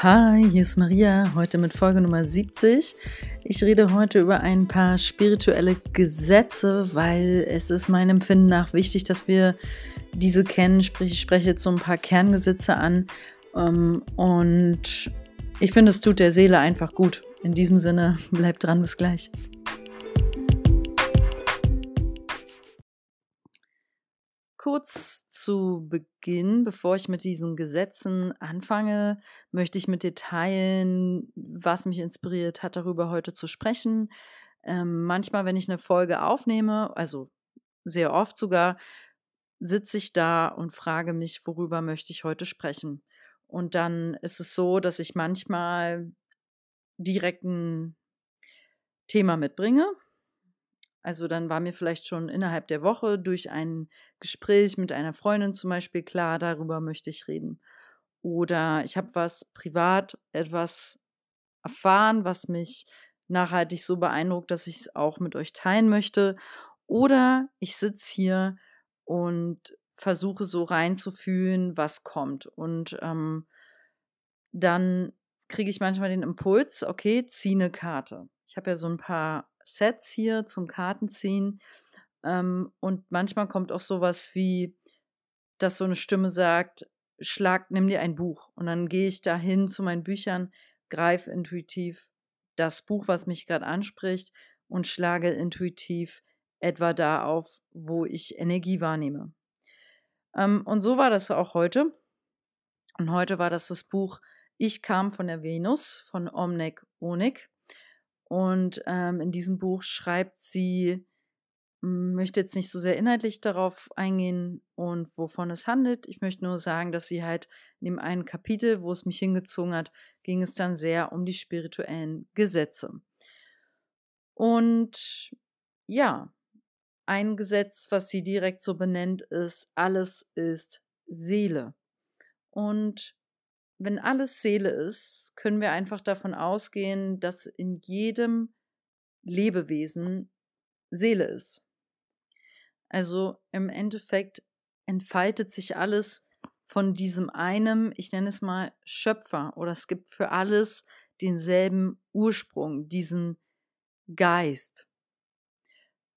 Hi, hier ist Maria, heute mit Folge Nummer 70. Ich rede heute über ein paar spirituelle Gesetze, weil es ist meinem Empfinden nach wichtig, dass wir diese kennen. Sprich, ich spreche jetzt so ein paar Kerngesetze an ähm, und ich finde, es tut der Seele einfach gut. In diesem Sinne, bleibt dran, bis gleich. Kurz zu Beginn, bevor ich mit diesen Gesetzen anfange, möchte ich mit dir teilen, was mich inspiriert hat, darüber heute zu sprechen. Ähm, manchmal, wenn ich eine Folge aufnehme, also sehr oft sogar, sitze ich da und frage mich, worüber möchte ich heute sprechen. Und dann ist es so, dass ich manchmal direkt ein Thema mitbringe, also dann war mir vielleicht schon innerhalb der Woche durch ein Gespräch mit einer Freundin zum Beispiel klar, darüber möchte ich reden. Oder ich habe was privat, etwas erfahren, was mich nachhaltig so beeindruckt, dass ich es auch mit euch teilen möchte. Oder ich sitze hier und versuche so reinzufühlen, was kommt. Und ähm, dann kriege ich manchmal den Impuls, okay, zieh eine Karte. Ich habe ja so ein paar Sets hier zum Kartenziehen. Ähm, und manchmal kommt auch sowas wie, dass so eine Stimme sagt, schlag, nimm dir ein Buch. Und dann gehe ich dahin zu meinen Büchern, greife intuitiv das Buch, was mich gerade anspricht, und schlage intuitiv etwa da auf, wo ich Energie wahrnehme. Ähm, und so war das auch heute. Und heute war das das Buch Ich kam von der Venus von Omnek Onik. Und ähm, in diesem Buch schreibt sie, möchte jetzt nicht so sehr inhaltlich darauf eingehen und wovon es handelt. Ich möchte nur sagen, dass sie halt in dem einen Kapitel, wo es mich hingezogen hat, ging es dann sehr um die spirituellen Gesetze. Und ja, ein Gesetz, was sie direkt so benennt, ist, alles ist Seele. Und wenn alles Seele ist, können wir einfach davon ausgehen, dass in jedem Lebewesen Seele ist. Also im Endeffekt entfaltet sich alles von diesem einem, ich nenne es mal Schöpfer, oder es gibt für alles denselben Ursprung, diesen Geist.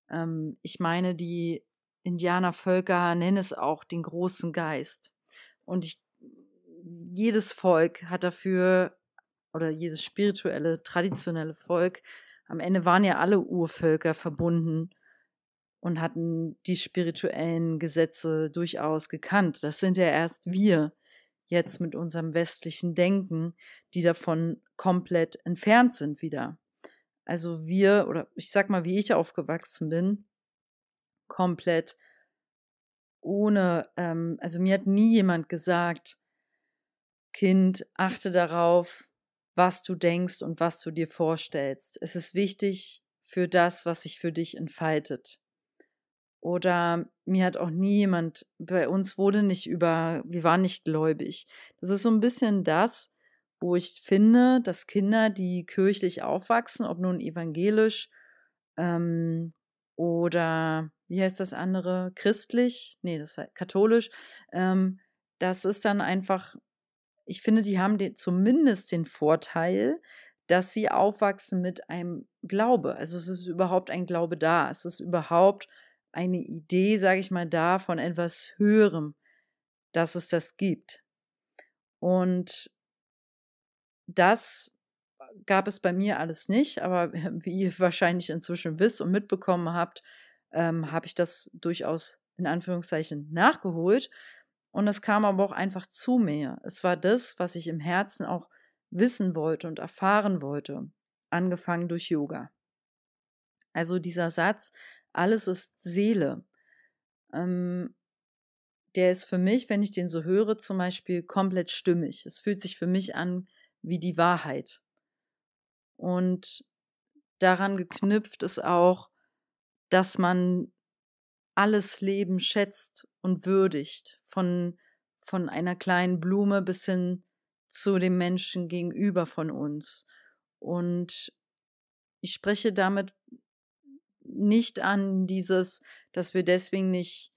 Ähm, ich meine, die Indianervölker nennen es auch den großen Geist. Und ich jedes Volk hat dafür, oder jedes spirituelle, traditionelle Volk, am Ende waren ja alle Urvölker verbunden und hatten die spirituellen Gesetze durchaus gekannt. Das sind ja erst wir jetzt mit unserem westlichen Denken, die davon komplett entfernt sind wieder. Also wir, oder ich sag mal, wie ich aufgewachsen bin, komplett ohne, ähm, also mir hat nie jemand gesagt, Kind, achte darauf, was du denkst und was du dir vorstellst. Es ist wichtig für das, was sich für dich entfaltet. Oder mir hat auch nie jemand, bei uns wurde nicht über, wir waren nicht gläubig. Das ist so ein bisschen das, wo ich finde, dass Kinder, die kirchlich aufwachsen, ob nun evangelisch ähm, oder wie heißt das andere, christlich, nee, das heißt katholisch, ähm, das ist dann einfach ich finde, die haben den, zumindest den Vorteil, dass sie aufwachsen mit einem Glaube. Also es ist überhaupt ein Glaube da. Es ist überhaupt eine Idee, sage ich mal, da von etwas Höherem, dass es das gibt. Und das gab es bei mir alles nicht, aber wie ihr wahrscheinlich inzwischen wisst und mitbekommen habt, ähm, habe ich das durchaus in Anführungszeichen nachgeholt und es kam aber auch einfach zu mir. Es war das, was ich im Herzen auch wissen wollte und erfahren wollte, angefangen durch Yoga. Also dieser Satz, alles ist Seele, ähm, der ist für mich, wenn ich den so höre, zum Beispiel komplett stimmig. Es fühlt sich für mich an wie die Wahrheit. Und daran geknüpft ist auch, dass man alles Leben schätzt und würdigt, von, von einer kleinen Blume bis hin zu dem Menschen gegenüber von uns. Und ich spreche damit nicht an dieses, dass wir deswegen nicht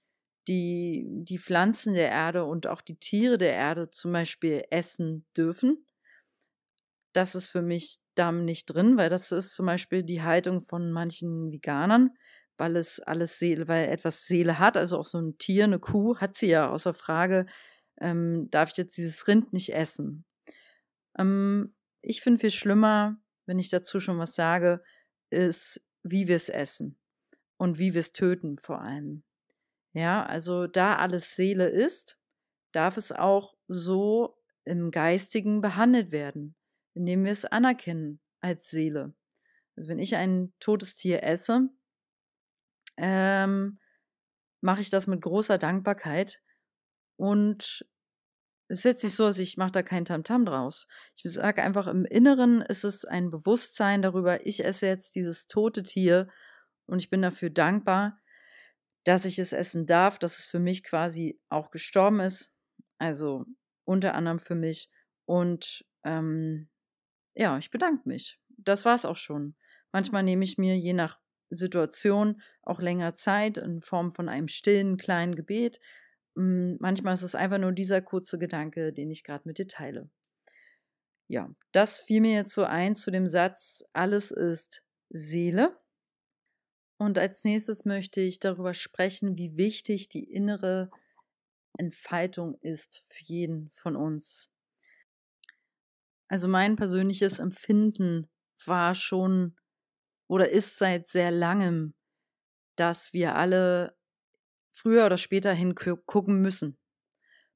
die, die Pflanzen der Erde und auch die Tiere der Erde zum Beispiel essen dürfen. das ist für mich da nicht drin, weil das ist zum Beispiel die Haltung von manchen Veganern, weil es alles Seele, weil etwas Seele hat, also auch so ein Tier, eine Kuh, hat sie ja außer Frage, ähm, darf ich jetzt dieses Rind nicht essen. Ähm, ich finde viel schlimmer, wenn ich dazu schon was sage, ist, wie wir es essen und wie wir es töten vor allem. Ja, also da alles Seele ist, darf es auch so im Geistigen behandelt werden, indem wir es anerkennen als Seele. Also wenn ich ein totes Tier esse, ähm, mache ich das mit großer Dankbarkeit und es setzt sich so, dass ich mache da kein Tamtam -Tam draus. Ich sage einfach, im Inneren ist es ein Bewusstsein darüber, ich esse jetzt dieses tote Tier und ich bin dafür dankbar, dass ich es essen darf, dass es für mich quasi auch gestorben ist. Also unter anderem für mich. Und ähm, ja, ich bedanke mich. Das war es auch schon. Manchmal nehme ich mir je nach Situation auch länger Zeit in Form von einem stillen kleinen Gebet. Hm, manchmal ist es einfach nur dieser kurze Gedanke, den ich gerade mit dir teile. Ja, das fiel mir jetzt so ein zu dem Satz, alles ist Seele. Und als nächstes möchte ich darüber sprechen, wie wichtig die innere Entfaltung ist für jeden von uns. Also mein persönliches Empfinden war schon oder ist seit sehr langem, dass wir alle früher oder später hingucken müssen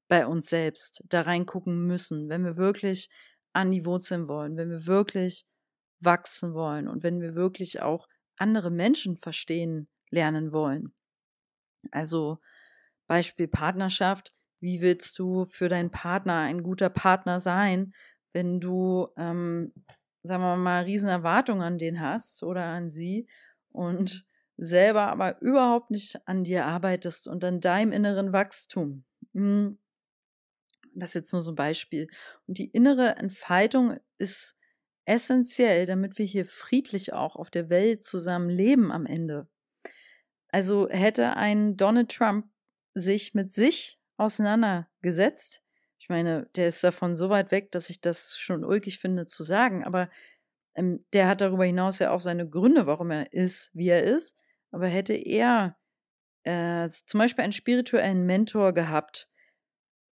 bei uns selbst, da reingucken müssen, wenn wir wirklich an die Wurzeln wollen, wenn wir wirklich wachsen wollen und wenn wir wirklich auch andere Menschen verstehen lernen wollen. Also Beispiel Partnerschaft. Wie willst du für deinen Partner ein guter Partner sein, wenn du, ähm, sagen wir mal, riesen Erwartungen an den hast oder an sie und selber aber überhaupt nicht an dir arbeitest und an deinem inneren Wachstum. Hm. Das ist jetzt nur so ein Beispiel. Und die innere Entfaltung ist essentiell, damit wir hier friedlich auch auf der Welt zusammen leben am Ende. Also hätte ein Donald Trump sich mit sich auseinandergesetzt, meine, der ist davon so weit weg, dass ich das schon ulkig finde zu sagen, aber ähm, der hat darüber hinaus ja auch seine Gründe, warum er ist, wie er ist. Aber hätte er äh, zum Beispiel einen spirituellen Mentor gehabt,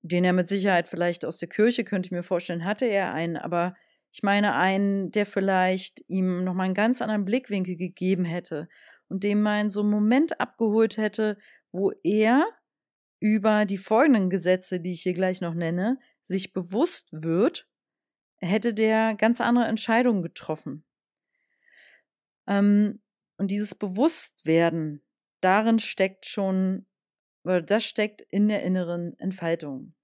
den er mit Sicherheit vielleicht aus der Kirche, könnte ich mir vorstellen, hatte er einen, aber ich meine einen, der vielleicht ihm nochmal einen ganz anderen Blickwinkel gegeben hätte und dem mal so einen Moment abgeholt hätte, wo er über die folgenden Gesetze, die ich hier gleich noch nenne, sich bewusst wird, hätte der ganz andere Entscheidungen getroffen. Ähm, und dieses Bewusstwerden, darin steckt schon, oder das steckt in der inneren Entfaltung.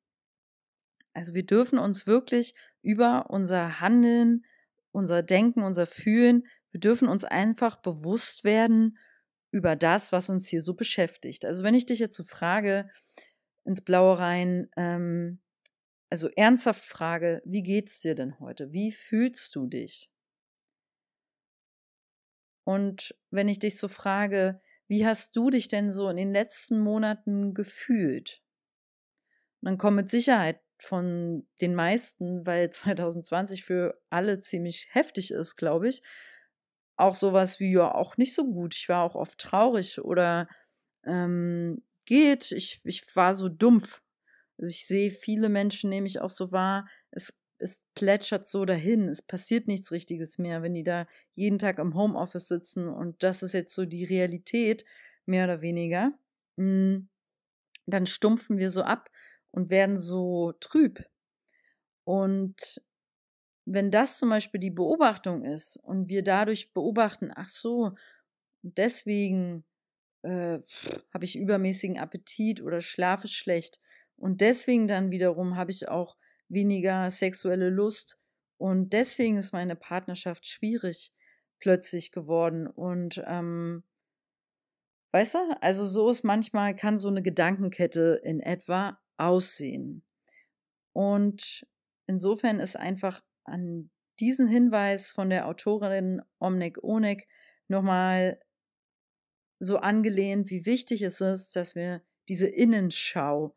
Also wir dürfen uns wirklich über unser Handeln, unser Denken, unser Fühlen, wir dürfen uns einfach bewusst werden über das, was uns hier so beschäftigt. Also wenn ich dich jetzt so frage, ins Blaue rein, ähm, also ernsthaft frage, wie geht's dir denn heute? Wie fühlst du dich? Und wenn ich dich so frage, wie hast du dich denn so in den letzten Monaten gefühlt? Dann kommt mit Sicherheit von den meisten, weil 2020 für alle ziemlich heftig ist, glaube ich, auch sowas wie, ja, auch nicht so gut. Ich war auch oft traurig oder ähm, geht. Ich, ich war so dumpf. Also ich sehe viele Menschen, nehme ich auch so wahr, es, es plätschert so dahin. Es passiert nichts Richtiges mehr, wenn die da jeden Tag im Homeoffice sitzen und das ist jetzt so die Realität, mehr oder weniger. Hm, dann stumpfen wir so ab und werden so trüb. Und wenn das zum Beispiel die Beobachtung ist und wir dadurch beobachten, ach so, deswegen äh, habe ich übermäßigen Appetit oder schlafe schlecht und deswegen dann wiederum habe ich auch weniger sexuelle Lust und deswegen ist meine Partnerschaft schwierig plötzlich geworden und ähm, weißt du, also so ist manchmal kann so eine Gedankenkette in etwa aussehen und insofern ist einfach an diesen Hinweis von der Autorin Omnek Onek nochmal so angelehnt, wie wichtig es ist, dass wir diese Innenschau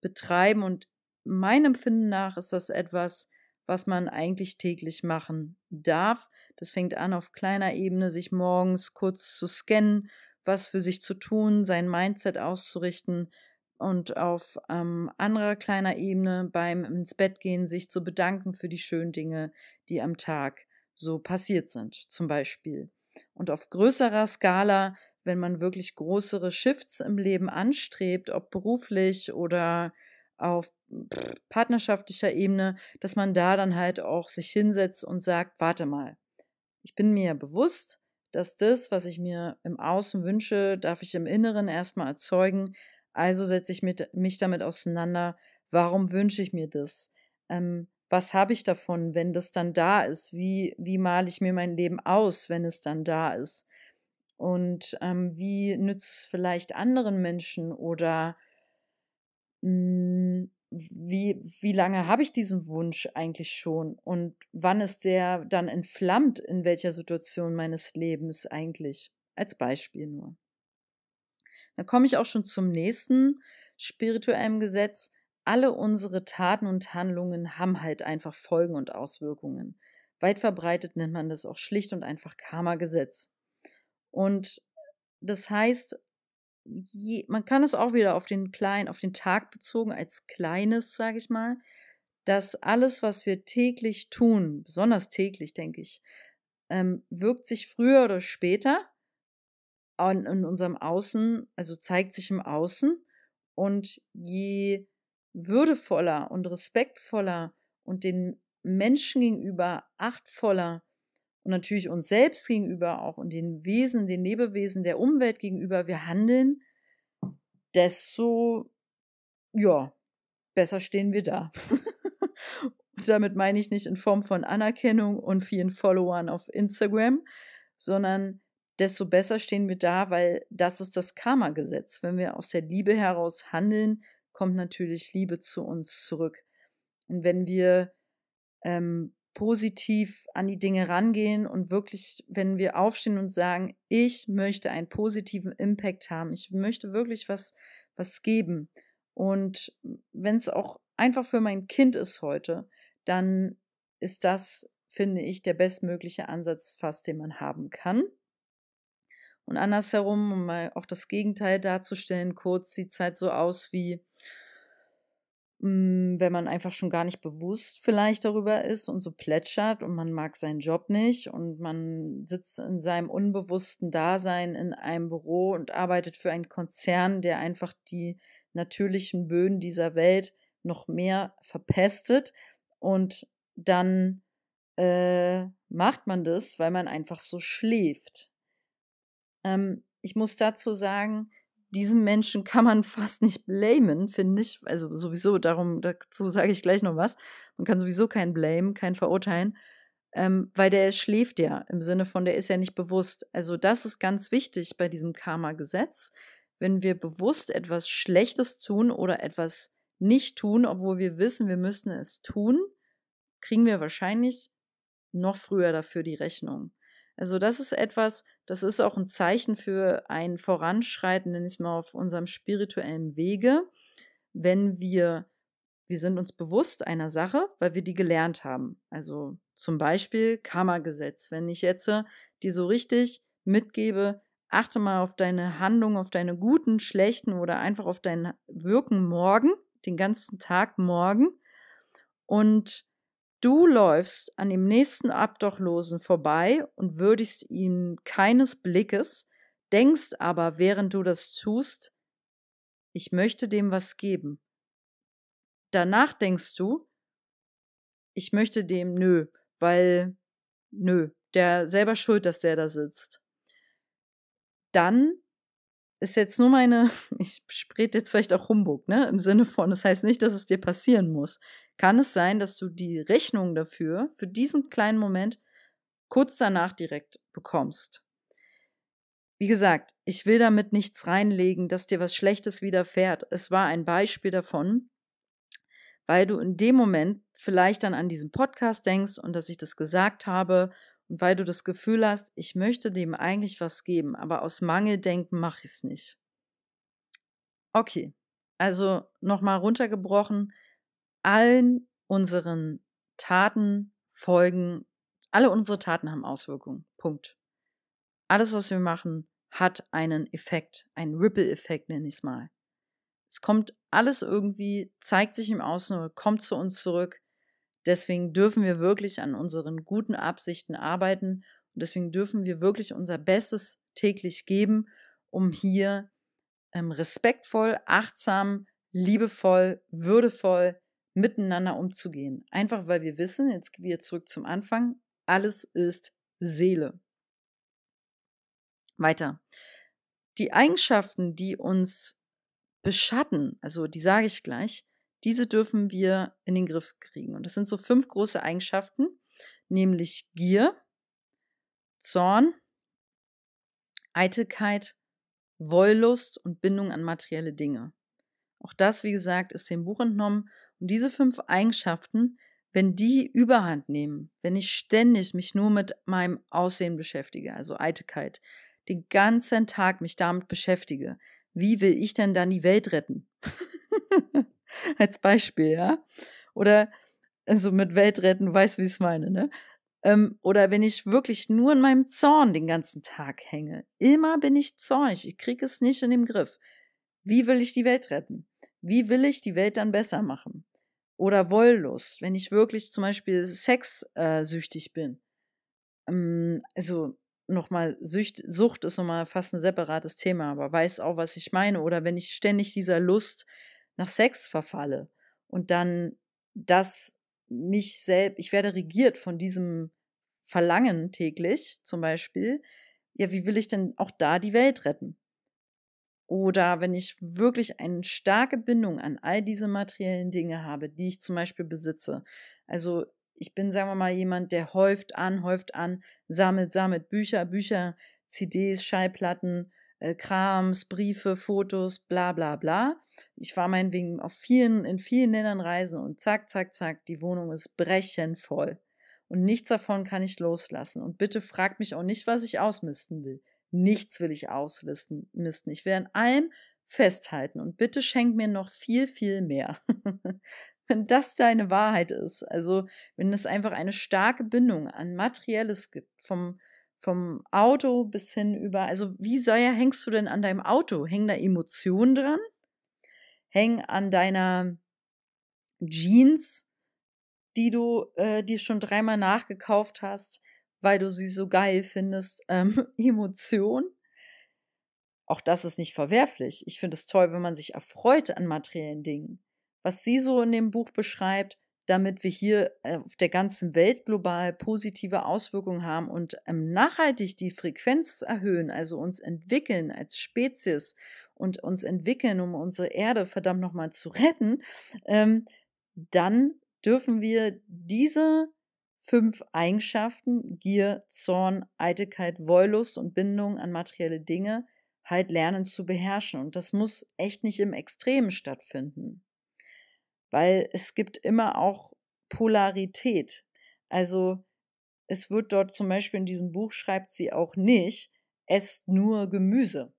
betreiben. Und meinem Empfinden nach ist das etwas, was man eigentlich täglich machen darf. Das fängt an auf kleiner Ebene, sich morgens kurz zu scannen, was für sich zu tun, sein Mindset auszurichten und auf ähm, anderer kleiner Ebene beim ins Bett gehen sich zu bedanken für die schönen Dinge, die am Tag so passiert sind, zum Beispiel. Und auf größerer Skala, wenn man wirklich größere Shifts im Leben anstrebt, ob beruflich oder auf partnerschaftlicher Ebene, dass man da dann halt auch sich hinsetzt und sagt, warte mal, ich bin mir bewusst, dass das, was ich mir im Außen wünsche, darf ich im Inneren erstmal erzeugen. Also setze ich mit, mich damit auseinander, warum wünsche ich mir das? Ähm, was habe ich davon, wenn das dann da ist? Wie, wie male ich mir mein Leben aus, wenn es dann da ist? Und ähm, wie nützt es vielleicht anderen Menschen oder mh, hm, wie, wie lange habe ich diesen Wunsch eigentlich schon und wann ist der dann entflammt, in welcher Situation meines Lebens eigentlich? Als Beispiel nur. Da komme ich auch schon zum nächsten spirituellen Gesetz. Alle unsere Taten und Handlungen haben halt einfach Folgen und Auswirkungen. Weit verbreitet nennt man das auch schlicht und einfach Karma-Gesetz. Und das heißt, je, man kann es auch wieder auf den kleinen, auf den Tag bezogen als kleines, sage ich mal, dass alles, was wir täglich tun, besonders täglich, denke ich, ähm, wirkt sich früher oder später an, in unserem Außen, also zeigt sich im Außen. Und je würdevoller und respektvoller und den Menschen gegenüber achtvoller und natürlich uns selbst gegenüber auch und den Wesen, den Lebewesen der Umwelt gegenüber wir handeln, desto, ja, besser stehen wir da. und damit meine ich nicht in Form von Anerkennung und vielen Followern auf Instagram, sondern desto besser stehen wir da, weil das ist das Karma-Gesetz. Wenn wir aus der Liebe heraus handeln, kommt natürlich Liebe zu uns zurück. Und wenn wir ähm, positiv an die Dinge rangehen und wirklich, wenn wir aufstehen und sagen, ich möchte einen positiven Impact haben, ich möchte wirklich was, was geben. Und wenn es auch einfach für mein Kind ist heute, dann ist das, finde ich, der bestmögliche Ansatz fast, den man haben kann. Und andersherum, um mal auch das Gegenteil darzustellen, kurz sieht es halt so aus wie, hm, wenn man einfach schon gar nicht bewusst vielleicht darüber ist und so plätschert und man mag seinen Job nicht und man sitzt in seinem unbewussten Dasein in einem Büro und arbeitet für einen Konzern, der einfach die natürlichen Böden dieser Welt noch mehr verpestet und dann äh, macht man das, weil man einfach so schläft. Ähm, ich muss dazu sagen, diesen Menschen kann man fast nicht blamen, finde ich. Also sowieso, darum, dazu sage ich gleich noch was. Man kann sowieso keinen blamen, keinen verurteilen, ähm, weil der schläft ja im Sinne von, der ist ja nicht bewusst. Also das ist ganz wichtig bei diesem Karma-Gesetz. Wenn wir bewusst etwas Schlechtes tun oder etwas nicht tun, obwohl wir wissen, wir müssten es tun, kriegen wir wahrscheinlich noch früher dafür die Rechnung. Also das ist etwas, das ist auch ein Zeichen für ein Voranschreiten, nenne ich mal, auf unserem spirituellen Wege, wenn wir, wir sind uns bewusst einer Sache, weil wir die gelernt haben. Also zum Beispiel Karma-Gesetz. Wenn ich jetzt äh, dir so richtig mitgebe, achte mal auf deine Handlung, auf deine guten, schlechten oder einfach auf dein Wirken morgen, den ganzen Tag morgen und Du läufst an dem nächsten Abdochlosen vorbei und würdigst ihn keines Blickes, denkst aber, während du das tust, ich möchte dem was geben. Danach denkst du, ich möchte dem nö, weil nö, der selber schuld, dass der da sitzt. Dann ist jetzt nur meine, ich sprete jetzt vielleicht auch Humbug, ne? Im Sinne von, das heißt nicht, dass es dir passieren muss kann es sein, dass du die Rechnung dafür, für diesen kleinen Moment, kurz danach direkt bekommst. Wie gesagt, ich will damit nichts reinlegen, dass dir was Schlechtes widerfährt. Es war ein Beispiel davon, weil du in dem Moment vielleicht dann an diesen Podcast denkst und dass ich das gesagt habe und weil du das Gefühl hast, ich möchte dem eigentlich was geben, aber aus Mangeldenken mache ich es nicht. Okay, also nochmal runtergebrochen, allen unseren Taten folgen, alle unsere Taten haben Auswirkungen. Punkt. Alles, was wir machen, hat einen Effekt, einen Ripple-Effekt nenne ich es mal. Es kommt alles irgendwie, zeigt sich im Außen oder kommt zu uns zurück. Deswegen dürfen wir wirklich an unseren guten Absichten arbeiten und deswegen dürfen wir wirklich unser Bestes täglich geben, um hier ähm, respektvoll, achtsam, liebevoll, würdevoll miteinander umzugehen. Einfach weil wir wissen, jetzt gehen wir zurück zum Anfang, alles ist Seele. Weiter. Die Eigenschaften, die uns beschatten, also die sage ich gleich, diese dürfen wir in den Griff kriegen. Und das sind so fünf große Eigenschaften, nämlich Gier, Zorn, Eitelkeit, Wollust und Bindung an materielle Dinge. Auch das, wie gesagt, ist dem Buch entnommen. Und diese fünf Eigenschaften, wenn die Überhand nehmen, wenn ich ständig mich nur mit meinem Aussehen beschäftige, also Eitelkeit, den ganzen Tag mich damit beschäftige, wie will ich denn dann die Welt retten? Als Beispiel, ja? Oder also mit Welt retten, du weißt, wie ich es meine, ne? Ähm, oder wenn ich wirklich nur in meinem Zorn den ganzen Tag hänge. Immer bin ich zornig, ich kriege es nicht in den Griff. Wie will ich die Welt retten? Wie will ich die Welt dann besser machen? Oder Wollust, wenn ich wirklich zum Beispiel sexsüchtig bin. Ähm, also nochmal, Sucht, Sucht ist nochmal fast ein separates Thema, aber weiß auch, was ich meine. Oder wenn ich ständig dieser Lust nach Sex verfalle und dann das mich selbst, ich werde regiert von diesem Verlangen täglich zum Beispiel, ja, wie will ich denn auch da die Welt retten? Oder wenn ich wirklich eine starke Bindung an all diese materiellen Dinge habe, die ich zum Beispiel besitze. Also ich bin, sagen wir mal, jemand, der häuft an, häuft an, sammelt, sammelt Bücher, Bücher, CDs, Schallplatten, äh, Krams, Briefe, Fotos, bla bla bla. Ich war meinetwegen auf vielen, in vielen Ländern reisen und zack, zack, zack, die Wohnung ist brechend voll. Und nichts davon kann ich loslassen. Und bitte fragt mich auch nicht, was ich ausmisten will. Nichts will ich auslisten, misten. Ich will an allem festhalten und bitte schenk mir noch viel, viel mehr. wenn das deine Wahrheit ist, also wenn es einfach eine starke Bindung an Materielles gibt, vom, vom Auto bis hin über, also wie sehr hängst du denn an deinem Auto? Hängen da Emotionen dran? Hängen an deiner Jeans, die du äh, dir schon dreimal nachgekauft hast, weil du sie so geil findest, ähm, Emotion? Auch das ist nicht verwerflich. Ich finde es toll, wenn man sich erfreut an materiellen Dingen was sie so in dem Buch beschreibt, damit wir hier äh, auf der ganzen Welt global positive Auswirkungen haben und ähm, nachhaltig die Frequenz erhöhen, also uns entwickeln als Spezies und uns entwickeln, um unsere Erde verdammt nochmal zu retten, ähm, dann dürfen wir diese fünf Eigenschaften, Gier, Zorn, Eitelkeit, Wollust und Bindung an materielle Dinge, halt lernen zu beherrschen. Und das muss echt nicht im Extremen stattfinden weil es gibt immer auch Polarität. Also es wird dort zum Beispiel in diesem Buch schreibt sie auch nicht, esst nur Gemüse,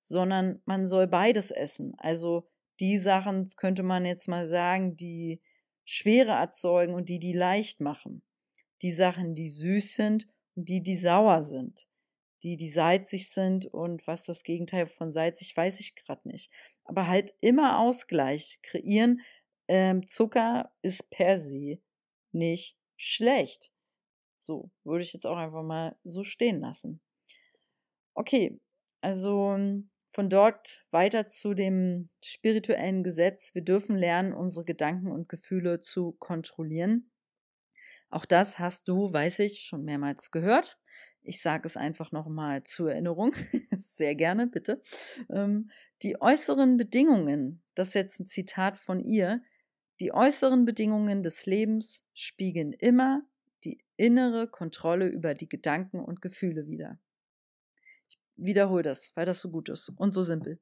sondern man soll beides essen. Also die Sachen könnte man jetzt mal sagen, die Schwere erzeugen und die, die leicht machen. Die Sachen, die süß sind und die, die sauer sind. Die, die salzig sind und was das Gegenteil von salzig, weiß ich gerade nicht. Aber halt immer Ausgleich kreieren, ähm, Zucker ist per se nicht schlecht. So, würde ich jetzt auch einfach mal so stehen lassen. Okay, also ähm, von dort weiter zu dem spirituellen Gesetz. Wir dürfen lernen, unsere Gedanken und Gefühle zu kontrollieren. Auch das hast du, weiß ich, schon mehrmals gehört. Ich sage es einfach nochmal zur Erinnerung. Sehr gerne, bitte. Ähm, die äußeren Bedingungen, das ist jetzt ein Zitat von ihr, die äußeren Bedingungen des Lebens spiegeln immer die innere Kontrolle über die Gedanken und Gefühle wider. Ich wiederhole das, weil das so gut ist und so simpel.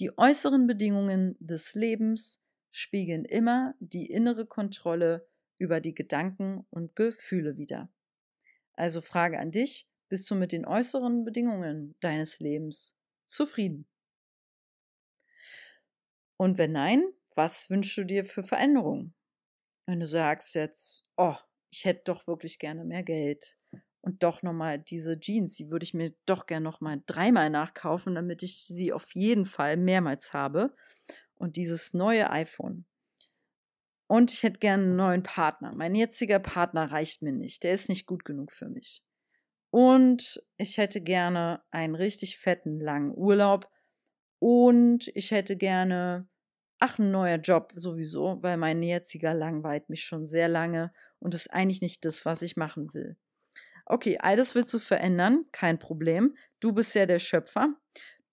Die äußeren Bedingungen des Lebens spiegeln immer die innere Kontrolle über die Gedanken und Gefühle wider. Also Frage an dich, bist du mit den äußeren Bedingungen deines Lebens zufrieden? Und wenn nein, was wünschst du dir für Veränderungen? Wenn du sagst jetzt, oh, ich hätte doch wirklich gerne mehr Geld. Und doch nochmal diese Jeans, die würde ich mir doch gerne nochmal dreimal nachkaufen, damit ich sie auf jeden Fall mehrmals habe. Und dieses neue iPhone. Und ich hätte gerne einen neuen Partner. Mein jetziger Partner reicht mir nicht. Der ist nicht gut genug für mich. Und ich hätte gerne einen richtig fetten, langen Urlaub. Und ich hätte gerne, ach, ein neuer Job sowieso, weil mein jetziger langweilt mich schon sehr lange und ist eigentlich nicht das, was ich machen will. Okay, all das willst du verändern, kein Problem. Du bist ja der Schöpfer.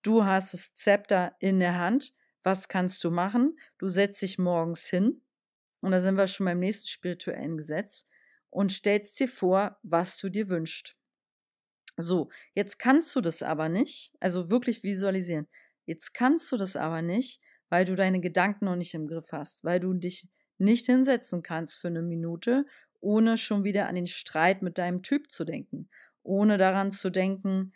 Du hast das Zepter in der Hand. Was kannst du machen? Du setzt dich morgens hin, und da sind wir schon beim nächsten spirituellen Gesetz, und stellst dir vor, was du dir wünschst. So, jetzt kannst du das aber nicht, also wirklich visualisieren. Jetzt kannst du das aber nicht, weil du deine Gedanken noch nicht im Griff hast, weil du dich nicht hinsetzen kannst für eine Minute, ohne schon wieder an den Streit mit deinem Typ zu denken, ohne daran zu denken,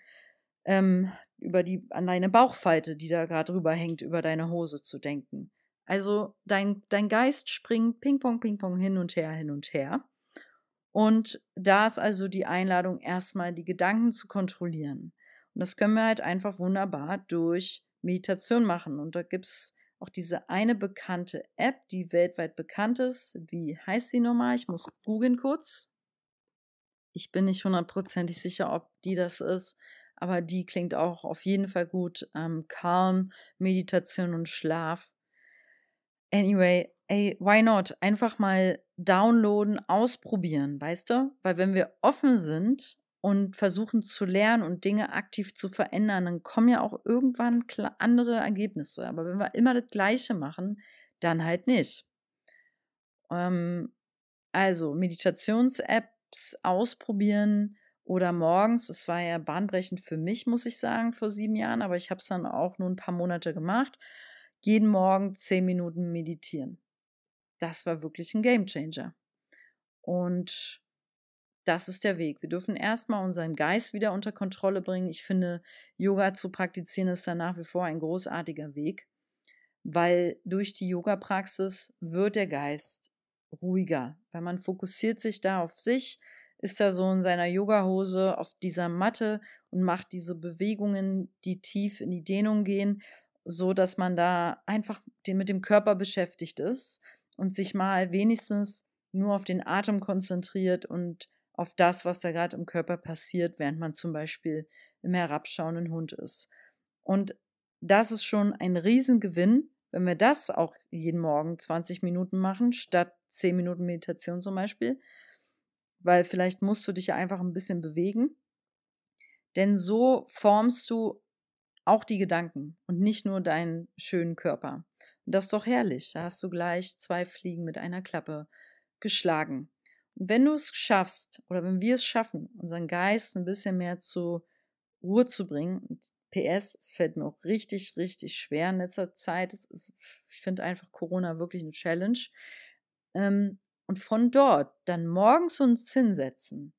ähm, über die, an deine Bauchfalte, die da gerade drüber hängt, über deine Hose zu denken. Also dein, dein Geist springt Ping-Pong, Ping-Pong hin und her, hin und her. Und da ist also die Einladung, erstmal die Gedanken zu kontrollieren. Und das können wir halt einfach wunderbar durch Meditation machen. Und da gibt es auch diese eine bekannte App, die weltweit bekannt ist. Wie heißt sie nochmal? Ich muss googeln kurz. Ich bin nicht hundertprozentig sicher, ob die das ist, aber die klingt auch auf jeden Fall gut. Ähm, Calm, Meditation und Schlaf. Anyway, ey, why not? Einfach mal downloaden, ausprobieren, weißt du? Weil wenn wir offen sind und versuchen zu lernen und Dinge aktiv zu verändern, dann kommen ja auch irgendwann andere Ergebnisse. Aber wenn wir immer das Gleiche machen, dann halt nicht. Ähm, also Meditations-Apps ausprobieren oder morgens. Es war ja bahnbrechend für mich, muss ich sagen, vor sieben Jahren, aber ich habe es dann auch nur ein paar Monate gemacht. Jeden Morgen zehn Minuten meditieren das war wirklich ein Gamechanger. Und das ist der Weg. Wir dürfen erstmal unseren Geist wieder unter Kontrolle bringen. Ich finde, Yoga zu praktizieren ist dann nach wie vor ein großartiger Weg, weil durch die Yoga-Praxis wird der Geist ruhiger, weil man fokussiert sich da auf sich, ist da so in seiner Yogahose auf dieser Matte und macht diese Bewegungen, die tief in die Dehnung gehen, so dass man da einfach mit dem Körper beschäftigt ist und sich mal wenigstens nur auf den Atem konzentriert und auf das, was da gerade im Körper passiert, während man zum Beispiel im herabschauenden Hund ist. Und das ist schon ein Riesengewinn, wenn wir das auch jeden Morgen 20 Minuten machen, statt 10 Minuten Meditation zum Beispiel. Weil vielleicht musst du dich ja einfach ein bisschen bewegen. Denn so formst du auch die Gedanken und nicht nur deinen schönen Körper. Und das ist doch herrlich. Da hast du gleich zwei Fliegen mit einer Klappe geschlagen. Und wenn du es schaffst, oder wenn wir es schaffen, unseren Geist ein bisschen mehr zur Ruhe zu bringen, und PS, es fällt mir auch richtig, richtig schwer in letzter Zeit. Ich finde einfach Corona wirklich eine Challenge. Ähm, und von dort dann morgens uns hinsetzen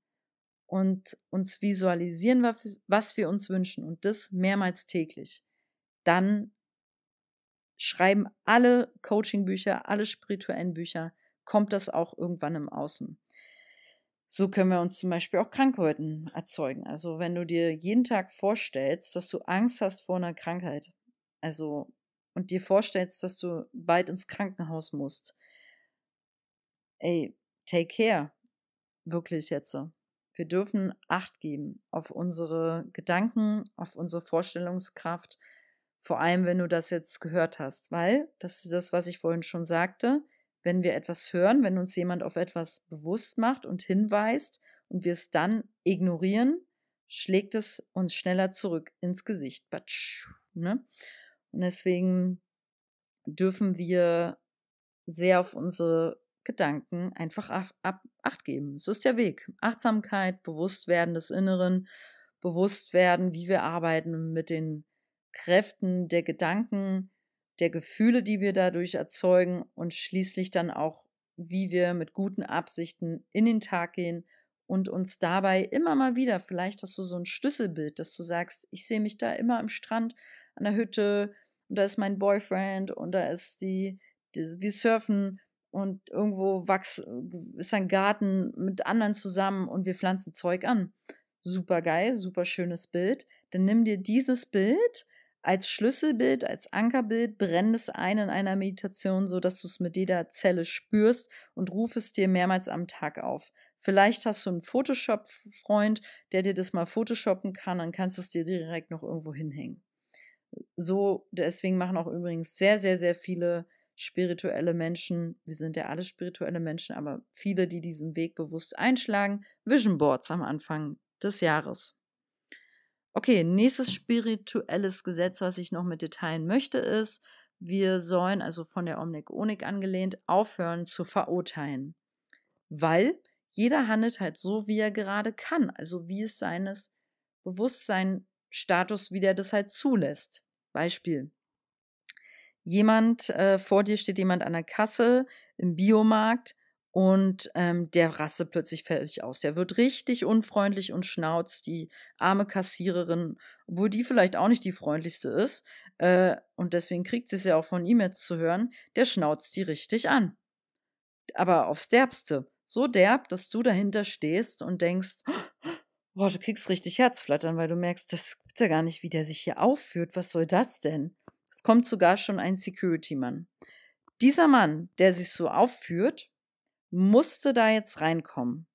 und uns visualisieren, was wir uns wünschen und das mehrmals täglich, dann schreiben alle Coaching-Bücher, alle spirituellen Bücher, kommt das auch irgendwann im Außen. So können wir uns zum Beispiel auch Krankheiten erzeugen. Also wenn du dir jeden Tag vorstellst, dass du Angst hast vor einer Krankheit, also und dir vorstellst, dass du bald ins Krankenhaus musst, ey, take care, wirklich jetzt. Wir dürfen Acht geben auf unsere Gedanken, auf unsere Vorstellungskraft, vor allem wenn du das jetzt gehört hast, weil das ist das, was ich vorhin schon sagte, wenn wir etwas hören, wenn uns jemand auf etwas bewusst macht und hinweist und wir es dann ignorieren, schlägt es uns schneller zurück ins Gesicht. Ne? Und deswegen dürfen wir sehr auf unsere Gedanken einfach Acht geben. Es ist der Weg. Achtsamkeit, Bewusstwerden des Inneren, Bewusstwerden, wie wir arbeiten mit den Kräften der Gedanken, der Gefühle, die wir dadurch erzeugen und schließlich dann auch, wie wir mit guten Absichten in den Tag gehen und uns dabei immer mal wieder, vielleicht hast du so ein Schlüsselbild, dass du sagst, ich sehe mich da immer am Strand, an der Hütte und da ist mein Boyfriend und da ist die, die wir surfen und irgendwo wächst, ist ein Garten mit anderen zusammen und wir pflanzen Zeug an. Super geil, super schönes Bild. Dann nimm dir dieses Bild als Schlüsselbild, als Ankerbild, brenn es ein in einer Meditation, so dass du es mit jeder Zelle spürst und ruf es dir mehrmals am Tag auf. Vielleicht hast du einen Photoshop-Freund, der dir das mal photoshoppen kann, dann kannst du es dir direkt noch irgendwo hinhängen. So, deswegen machen auch übrigens sehr, sehr, sehr viele spirituelle Menschen, wir sind ja alle spirituelle Menschen, aber viele, die diesen Weg bewusst einschlagen, Vision Boards am Anfang des Jahres. Okay, nächstes spirituelles Gesetz, was ich noch mit dir teilen möchte, ist, wir sollen also von der Omnik Onik angelehnt aufhören zu verurteilen. Weil jeder handelt halt so, wie er gerade kann, also wie es seines Bewusstsein, Status, wie der das halt zulässt. Beispiel. Jemand, äh, vor dir steht jemand an der Kasse im Biomarkt und ähm, der rasse plötzlich völlig aus. Der wird richtig unfreundlich und schnauzt die arme Kassiererin, obwohl die vielleicht auch nicht die freundlichste ist. Äh, und deswegen kriegt sie es ja auch von ihm jetzt zu hören. Der schnauzt die richtig an. Aber aufs Derbste. So derb, dass du dahinter stehst und denkst, boah, du kriegst richtig Herzflattern, weil du merkst, das gibt's ja gar nicht, wie der sich hier aufführt. Was soll das denn? Es kommt sogar schon ein Security-Mann. Dieser Mann, der sich so aufführt, musste da jetzt reinkommen.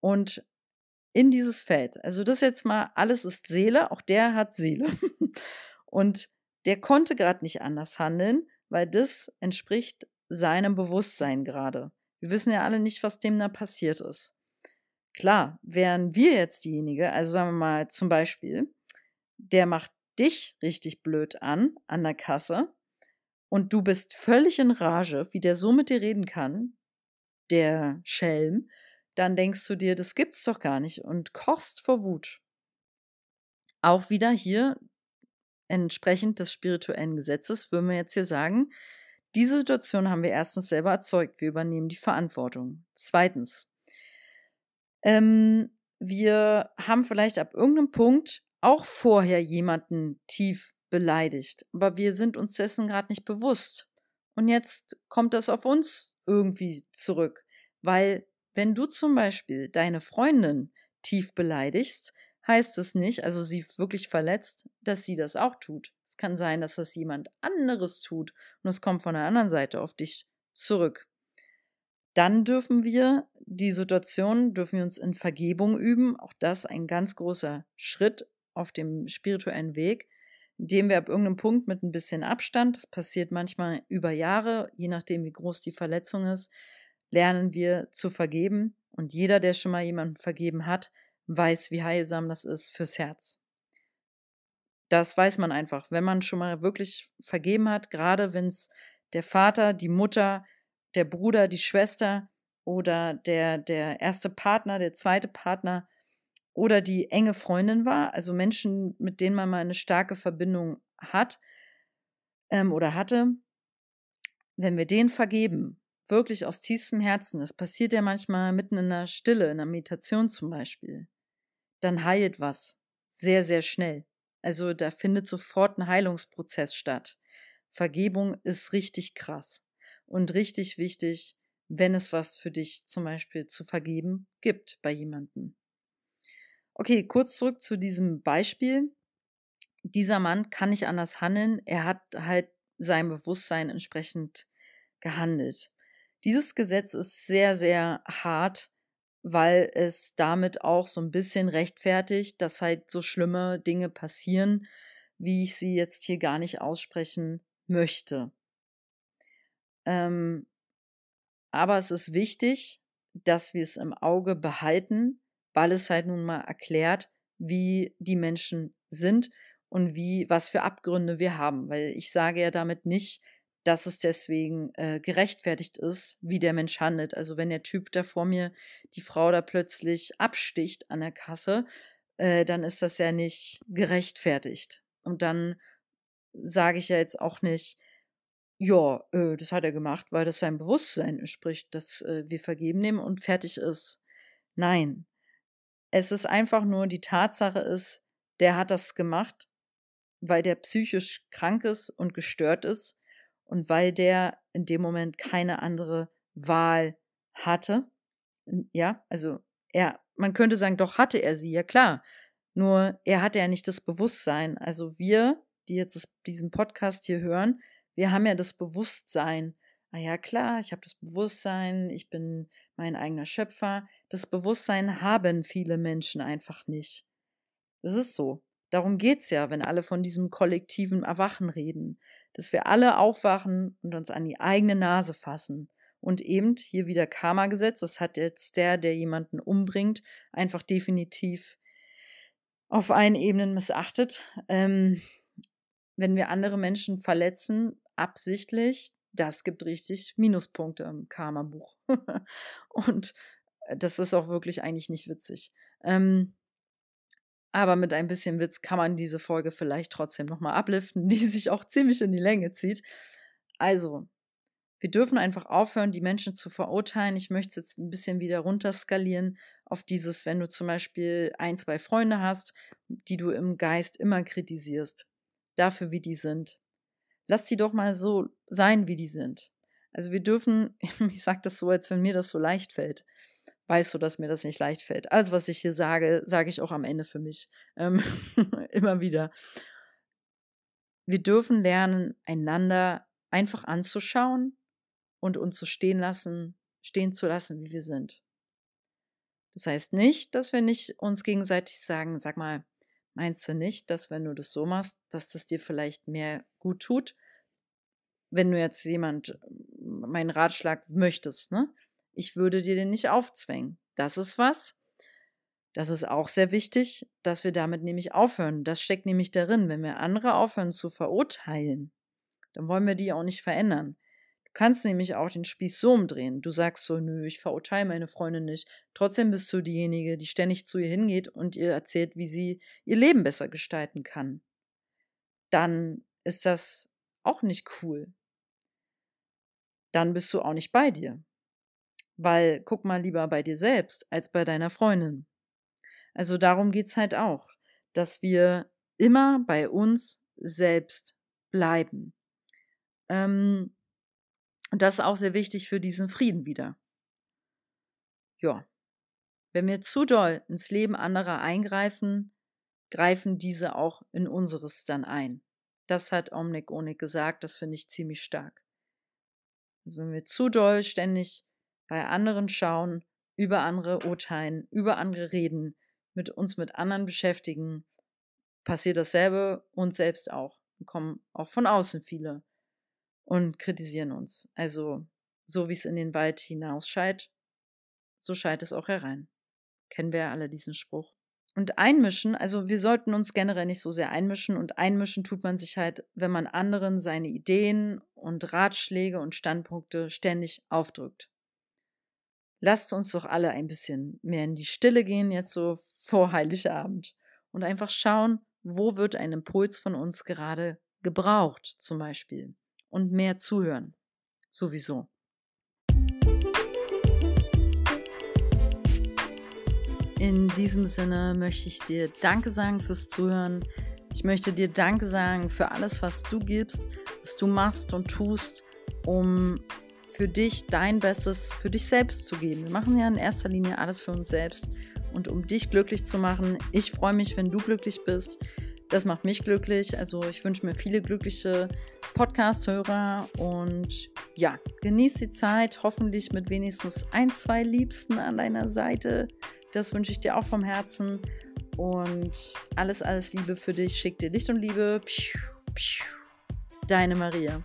Und in dieses Feld. Also das jetzt mal, alles ist Seele, auch der hat Seele. Und der konnte gerade nicht anders handeln, weil das entspricht seinem Bewusstsein gerade. Wir wissen ja alle nicht, was dem da passiert ist. Klar, wären wir jetzt diejenige, also sagen wir mal zum Beispiel, der macht dich richtig blöd an, an der Kasse, und du bist völlig in Rage, wie der so mit dir reden kann, der Schelm, dann denkst du dir, das gibt's doch gar nicht und kochst vor Wut. Auch wieder hier entsprechend des spirituellen Gesetzes würden wir jetzt hier sagen, diese Situation haben wir erstens selber erzeugt, wir übernehmen die Verantwortung. Zweitens, ähm, wir haben vielleicht ab irgendeinem Punkt auch vorher jemanden tief beleidigt, aber wir sind uns dessen gerade nicht bewusst. Und jetzt kommt das auf uns irgendwie zurück. Weil wenn du zum Beispiel deine Freundin tief beleidigst, heißt es nicht, also sie wirklich verletzt, dass sie das auch tut. Es kann sein, dass das jemand anderes tut und es kommt von der anderen Seite auf dich zurück. Dann dürfen wir die Situation, dürfen wir uns in Vergebung üben. Auch das ein ganz großer Schritt auf dem spirituellen Weg indem wir ab irgendeinem Punkt mit ein bisschen Abstand, das passiert manchmal über Jahre, je nachdem wie groß die Verletzung ist, lernen wir zu vergeben. Und jeder, der schon mal jemanden vergeben hat, weiß, wie heilsam das ist fürs Herz. Das weiß man einfach, wenn man schon mal wirklich vergeben hat, gerade wenn es der Vater, die Mutter, der Bruder, die Schwester oder der, der erste Partner, der zweite Partner oder die enge Freundin war, also Menschen, mit denen man mal eine starke Verbindung hat ähm, oder hatte, wenn wir denen vergeben, wirklich aus tiefstem Herzen, das passiert ja manchmal mitten in der Stille, in der Meditation zum Beispiel, dann heilt was sehr, sehr schnell. Also da findet sofort ein Heilungsprozess statt. Vergebung ist richtig krass und richtig wichtig, wenn es was für dich zum Beispiel zu vergeben gibt bei jemandem. Okay, kurz zurück zu diesem Beispiel. Dieser Mann kann nicht anders handeln. Er hat halt sein Bewusstsein entsprechend gehandelt. Dieses Gesetz ist sehr, sehr hart, weil es damit auch so ein bisschen rechtfertigt, dass halt so schlimme Dinge passieren, wie ich sie jetzt hier gar nicht aussprechen möchte. Ähm, aber es ist wichtig, dass wir es im Auge behalten, weil es halt nun mal erklärt, wie die Menschen sind und wie, was für Abgründe wir haben. Weil ich sage ja damit nicht, dass es deswegen äh, gerechtfertigt ist, wie der Mensch handelt. Also wenn der Typ da vor mir die Frau da plötzlich absticht an der Kasse, äh, dann ist das ja nicht gerechtfertigt. Und dann sage ich ja jetzt auch nicht, ja, äh, das hat er gemacht, weil das sein Bewusstsein entspricht, dass äh, wir vergeben nehmen und fertig ist. Nein, es ist einfach nur die Tatsache ist, der hat das gemacht, weil der psychisch krank ist und gestört ist und weil der in dem Moment keine andere Wahl hatte. Ja, also er, man könnte sagen, doch hatte er sie, ja klar. Nur er hatte ja nicht das Bewusstsein. Also wir, die jetzt diesen Podcast hier hören, wir haben ja das Bewusstsein. Ah ja, klar, ich habe das Bewusstsein, ich bin mein eigener Schöpfer. Das Bewusstsein haben viele Menschen einfach nicht. Das ist so. Darum geht's ja, wenn alle von diesem kollektiven Erwachen reden. Dass wir alle aufwachen und uns an die eigene Nase fassen. Und eben hier wieder Karma-Gesetz, das hat jetzt der, der jemanden umbringt, einfach definitiv auf allen Ebenen missachtet. Ähm, wenn wir andere Menschen verletzen, absichtlich, das gibt richtig Minuspunkte im Karma-Buch. und das ist auch wirklich eigentlich nicht witzig. Ähm, aber mit ein bisschen Witz kann man diese Folge vielleicht trotzdem nochmal abliften, die sich auch ziemlich in die Länge zieht. Also, wir dürfen einfach aufhören, die Menschen zu verurteilen. Ich möchte es jetzt ein bisschen wieder runterskalieren auf dieses, wenn du zum Beispiel ein, zwei Freunde hast, die du im Geist immer kritisierst, dafür, wie die sind. Lass die doch mal so sein, wie die sind. Also wir dürfen, ich sage das so, als wenn mir das so leicht fällt. Weißt du, dass mir das nicht leicht fällt. Alles, was ich hier sage, sage ich auch am Ende für mich. Ähm, immer wieder. Wir dürfen lernen, einander einfach anzuschauen und uns zu stehen lassen, stehen zu lassen, wie wir sind. Das heißt nicht, dass wir nicht uns gegenseitig sagen, sag mal, meinst du nicht, dass wenn du das so machst, dass das dir vielleicht mehr gut tut? Wenn du jetzt jemand meinen Ratschlag möchtest, ne? Ich würde dir den nicht aufzwängen. Das ist was. Das ist auch sehr wichtig, dass wir damit nämlich aufhören. Das steckt nämlich darin, wenn wir andere aufhören zu verurteilen, dann wollen wir die auch nicht verändern kannst nämlich auch den Spieß so umdrehen. Du sagst so, nö, ich verurteile meine Freundin nicht. Trotzdem bist du diejenige, die ständig zu ihr hingeht und ihr erzählt, wie sie ihr Leben besser gestalten kann. Dann ist das auch nicht cool. Dann bist du auch nicht bei dir. Weil guck mal lieber bei dir selbst als bei deiner Freundin. Also darum geht's halt auch, dass wir immer bei uns selbst bleiben. Ähm, und das ist auch sehr wichtig für diesen Frieden wieder. Ja. Wenn wir zu doll ins Leben anderer eingreifen, greifen diese auch in unseres dann ein. Das hat Omnik Onik gesagt, das finde ich ziemlich stark. Also wenn wir zu doll ständig bei anderen schauen, über andere urteilen, über andere reden, mit uns mit anderen beschäftigen, passiert dasselbe uns selbst auch. Wir kommen auch von außen viele und kritisieren uns. Also, so wie es in den Wald hinaus scheit, so scheit es auch herein. Kennen wir ja alle diesen Spruch. Und einmischen, also wir sollten uns generell nicht so sehr einmischen und einmischen tut man sich halt, wenn man anderen seine Ideen und Ratschläge und Standpunkte ständig aufdrückt. Lasst uns doch alle ein bisschen mehr in die Stille gehen, jetzt so vor Heiligabend und einfach schauen, wo wird ein Impuls von uns gerade gebraucht, zum Beispiel und mehr zuhören. Sowieso. In diesem Sinne möchte ich dir Danke sagen fürs Zuhören. Ich möchte dir Danke sagen für alles, was du gibst, was du machst und tust, um für dich dein Bestes für dich selbst zu geben. Wir machen ja in erster Linie alles für uns selbst und um dich glücklich zu machen. Ich freue mich, wenn du glücklich bist. Das macht mich glücklich. Also ich wünsche mir viele glückliche Podcast-Hörer und ja, genieß die Zeit, hoffentlich mit wenigstens ein, zwei Liebsten an deiner Seite. Das wünsche ich dir auch vom Herzen. Und alles, alles Liebe für dich. Schick dir Licht und Liebe. Deine Maria.